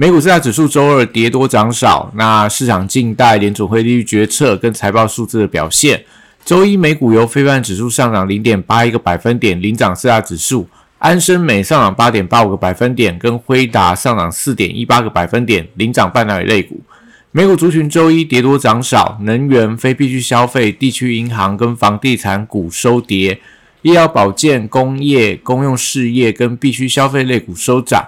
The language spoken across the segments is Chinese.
美股四大指数周二跌多涨少，那市场静待联储会利率决策跟财报数字的表现。周一美股由非半指数上涨零点八一个百分点，领涨四大指数；安生美上涨八点八五个百分点，跟辉达上涨四点一八个百分点，领涨半导体类股。美股族群周一跌多涨少，能源、非必需消费、地区银行跟房地产股收跌，医疗保健、工业、公用事业跟必需消费类股收涨。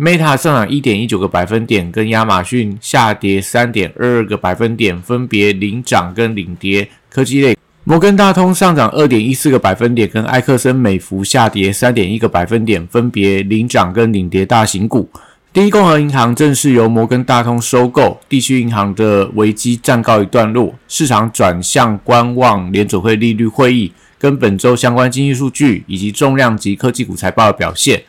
Meta 上涨一点一九个百分点，跟亚马逊下跌三点二二个百分点，分别领涨跟领跌。科技类，摩根大通上涨二点一四个百分点，跟埃克森美孚下跌三点一个百分点，分别领涨跟领跌。大型股，第一共和银行正式由摩根大通收购，地区银行的危机暂告一段落，市场转向观望联储会利率会议跟本周相关经济数据以及重量级科技股财报的表现。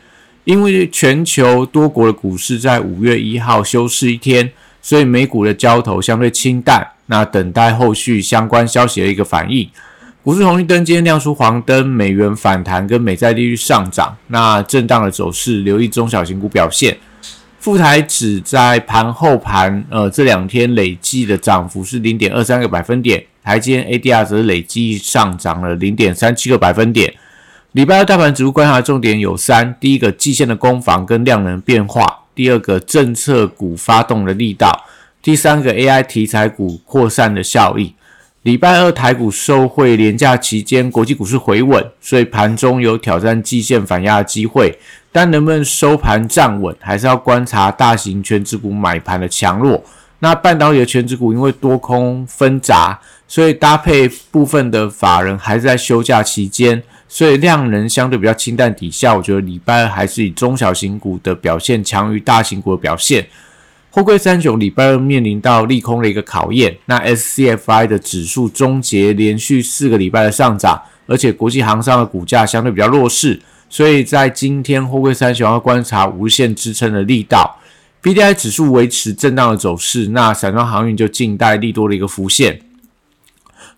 因为全球多国的股市在五月一号休市一天，所以美股的交投相对清淡。那等待后续相关消息的一个反应。股市红绿灯今天亮出黄灯，美元反弹跟美债利率上涨。那震荡的走势，留意中小型股表现。富台指在盘后盘，呃，这两天累计的涨幅是零点二三个百分点。台积 ADR 则累计上涨了零点三七个百分点。礼拜二大盘指数观察重点有三：第一个，季线的攻防跟量能变化；第二个，政策股发动的力道；第三个，AI 题材股扩散的效益。礼拜二台股受惠廉价期间，国际股市回稳，所以盘中有挑战季线反压的机会。但能不能收盘站稳，还是要观察大型全指股买盘的强弱。那半导体的全指股因为多空分杂，所以搭配部分的法人还是在休假期间。所以量能相对比较清淡底下，我觉得礼拜二还是以中小型股的表现强于大型股的表现。货柜三雄礼拜二面临到利空的一个考验，那 SCFI 的指数终结连续四个礼拜的上涨，而且国际航商的股价相对比较弱势，所以在今天货柜三雄要观察无限支撑的力道。BDI 指数维持震荡的走势，那散装航运就静待利多的一个浮现。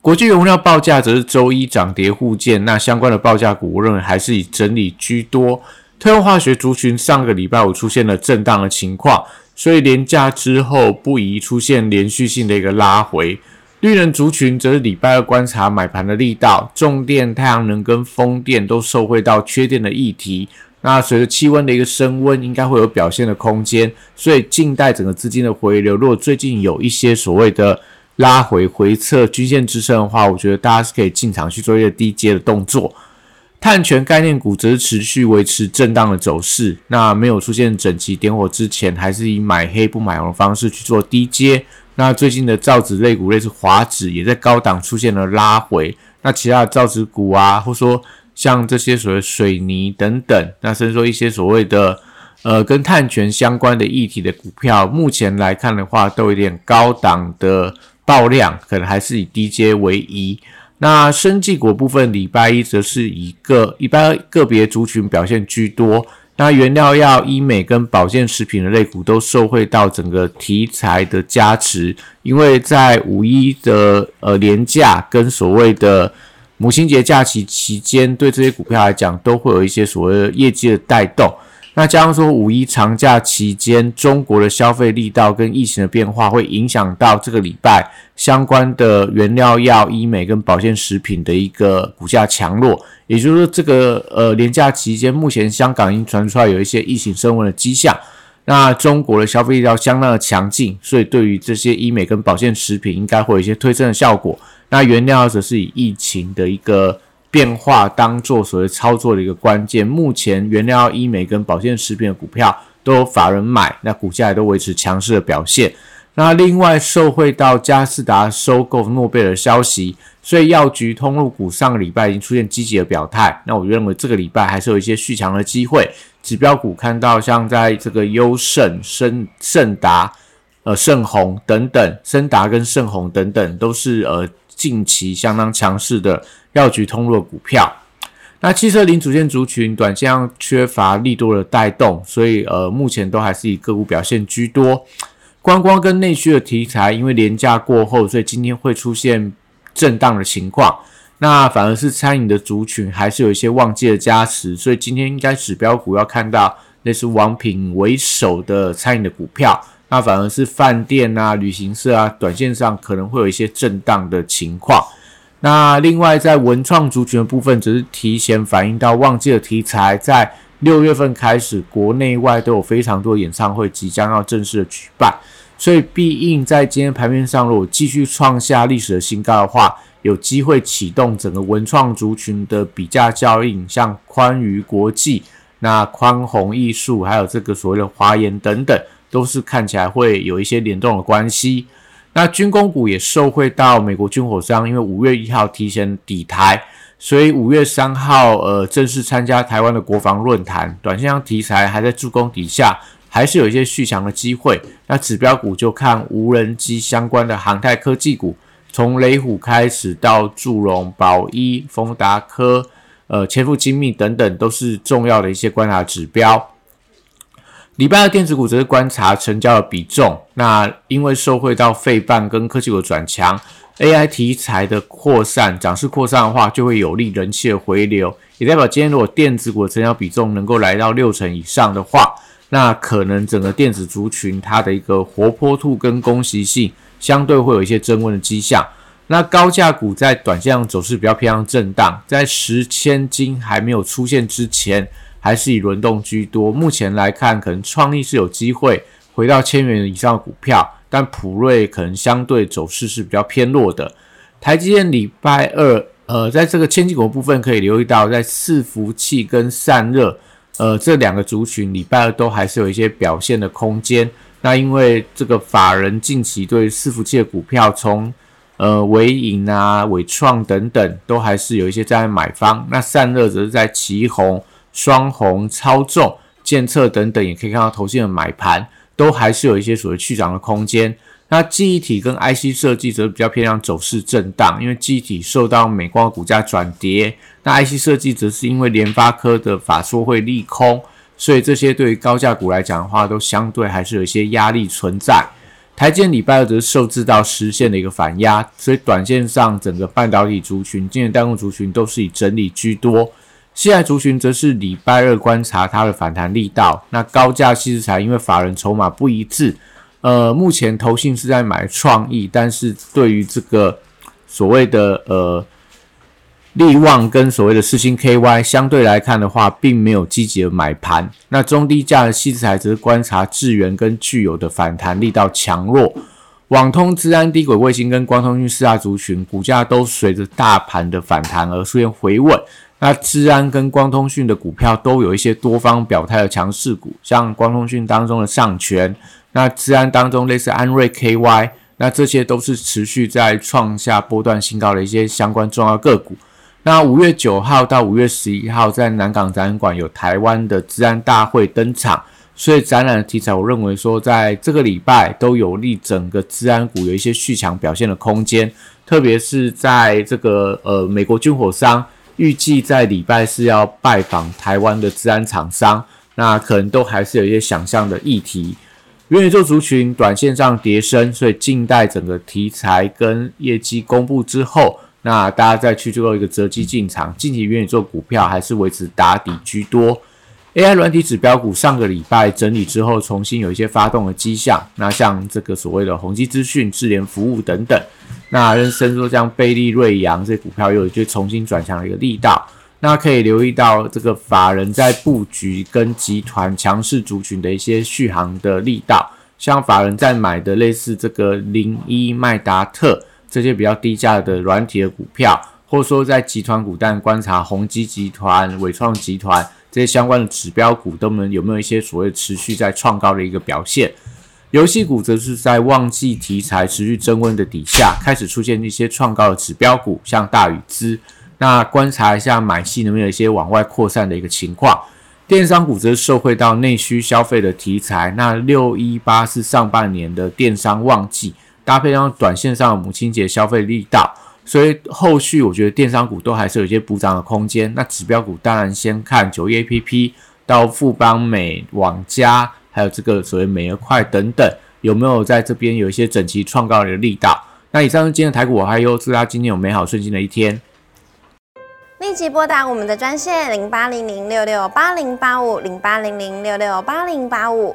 国际原料报价则是周一涨跌互见，那相关的报价股，我认为还是以整理居多。特用化学族群上个礼拜五出现了震荡的情况，所以连价之后不宜出现连续性的一个拉回。绿能族群则是礼拜二观察买盘的力道，重电、太阳能跟风电都受惠到缺电的议题。那随着气温的一个升温，应该会有表现的空间，所以静待整个资金的回流。如果最近有一些所谓的，拉回回测均线支撑的话，我觉得大家是可以进场去做一个低阶的动作。碳权概念股则是持续维持震荡的走势，那没有出现整齐点火之前，还是以买黑不买红的方式去做低阶。那最近的造纸类股，类似华纸，也在高档出现了拉回。那其他的造纸股啊，或说像这些所谓水泥等等，那甚至说一些所谓的呃跟碳权相关的议题的股票，目前来看的话，都有点高档的。爆量可能还是以低阶为宜。那生技股部分，礼拜一则是一个一般个别族群表现居多。那原料药、医美跟保健食品的类股都受惠到整个题材的加持，因为在五一的呃年假跟所谓的母亲节假期期间，对这些股票来讲都会有一些所谓的业绩的带动。那加上说五一长假期间，中国的消费力道跟疫情的变化，会影响到这个礼拜相关的原料药、医美跟保健食品的一个股价强弱。也就是说，这个呃年假期间，目前香港已经传出来有一些疫情升温的迹象。那中国的消费力道相当的强劲，所以对于这些医美跟保健食品，应该会有一些推升的效果。那原料则是以疫情的一个。变化当做所谓操作的一个关键。目前原料医美跟保健食品的股票都有法人买，那股价也都维持强势的表现。那另外受惠到嘉士达收购诺贝尔消息，所以药局通路股上个礼拜已经出现积极的表态。那我认为这个礼拜还是有一些续强的机会。指标股看到像在这个优胜、盛盛达、呃盛虹等等，盛达跟盛虹等等都是呃近期相当强势的药局通路股票。那汽车零组件族群短线上缺乏利多的带动，所以呃目前都还是以个股表现居多。观光跟内需的题材，因为廉价过后，所以今天会出现震荡的情况。那反而是餐饮的族群还是有一些旺季的加持，所以今天应该指标股要看到类似王品为首的餐饮的股票。那反而是饭店啊、旅行社啊，短线上可能会有一些震荡的情况。那另外在文创族群的部分，只是提前反映到旺季的题材，在六月份开始，国内外都有非常多演唱会即将要正式的举办。所以必应在今天盘面上，如果继续创下历史的新高的话，有机会启动整个文创族群的比价效应，像宽娱国际、那宽宏艺术，还有这个所谓的华研等等，都是看起来会有一些联动的关系。那军工股也受惠到美国军火商，因为五月一号提前抵台，所以五月三号呃正式参加台湾的国防论坛，短线上题材还在助攻底下。还是有一些续强的机会。那指标股就看无人机相关的航太科技股，从雷虎开始到祝融、宝一、丰达科、呃千富精密等等，都是重要的一些观察指标。礼拜二电子股则是观察成交的比重。那因为受惠到费半跟科技股转强，AI 题材的扩散，涨势扩散的话，就会有利人气的回流，也代表今天如果电子股成交比重能够来到六成以上的话。那可能整个电子族群它的一个活泼度跟攻击性相对会有一些增温的迹象。那高价股在短线上走势比较偏向震荡，在十千金还没有出现之前，还是以轮动居多。目前来看，可能创意是有机会回到千元以上的股票，但普瑞可能相对走势是比较偏弱的。台积电礼拜二，呃，在这个千金股部分可以留意到，在伺服器跟散热。呃，这两个族群礼拜二都还是有一些表现的空间。那因为这个法人近期对伺服器的股票，从呃伟影啊、伟创等等，都还是有一些在买方。那散热则是在旗红、双红、超重、建测等等，也可以看到头线的买盘，都还是有一些所谓去涨的空间。那记忆体跟 IC 设计则比较偏向走势震荡，因为记忆体受到美光股价转跌，那 IC 设计则是因为联发科的法说会利空，所以这些对于高价股来讲的话，都相对还是有一些压力存在。台积礼拜二则受制到实现的一个反压，所以短线上整个半导体族群、今年代工族群都是以整理居多。现在族群则是礼拜二观察它的反弹力道。那高价稀材因为法人筹码不一致。呃，目前投信是在买创意，但是对于这个所谓的呃利旺跟所谓的四星 KY 相对来看的话，并没有积极的买盘。那中低价的细资材则是观察智源跟具有的反弹力道强弱。网通、资安、低轨卫星跟光通讯四大族群股价都随着大盘的反弹而出现回稳。那资安跟光通讯的股票都有一些多方表态的强势股，像光通讯当中的上权。那治安当中，类似安瑞 KY，那这些都是持续在创下波段新高的一些相关重要个股。那五月九号到五月十一号，在南港展览馆有台湾的治安大会登场，所以展览的题材，我认为说在这个礼拜都有利整个治安股有一些续强表现的空间，特别是在这个呃美国军火商预计在礼拜四要拜访台湾的治安厂商，那可能都还是有一些想象的议题。元宇宙族群短线上跌升，所以静待整个题材跟业绩公布之后，那大家再去做一个择机进场。近期元宇宙股票还是维持打底居多。AI 软体指标股上个礼拜整理之后，重新有一些发动的迹象。那像这个所谓的宏基资讯、智联服务等等，那跟深说像贝利、瑞阳这些股票又有一些重新转向的一个力道。那可以留意到这个法人在布局跟集团强势族群的一些续航的力道，像法人在买的类似这个零一麦达特这些比较低价的软体的股票，或者说在集团股但观察宏基集团、伟创集团这些相关的指标股，都能有没有一些所谓持续在创高的一个表现？游戏股则是在旺季题材持续增温的底下，开始出现一些创高的指标股，像大宇资。那观察一下买气能不能有一些往外扩散的一个情况。电商股则受惠到内需消费的题材。那六一八是上半年的电商旺季，搭配上短线上的母亲节消费力道，所以后续我觉得电商股都还是有一些补涨的空间。那指标股当然先看九一 A P P 到富邦美、网家，还有这个所谓美而快等等，有没有在这边有一些整齐创高的力道？那以上是今天的台股，我还有祝大家今天有美好顺心的一天。立即拨打我们的专线零八零零六六八零八五零八零零六六八零八五。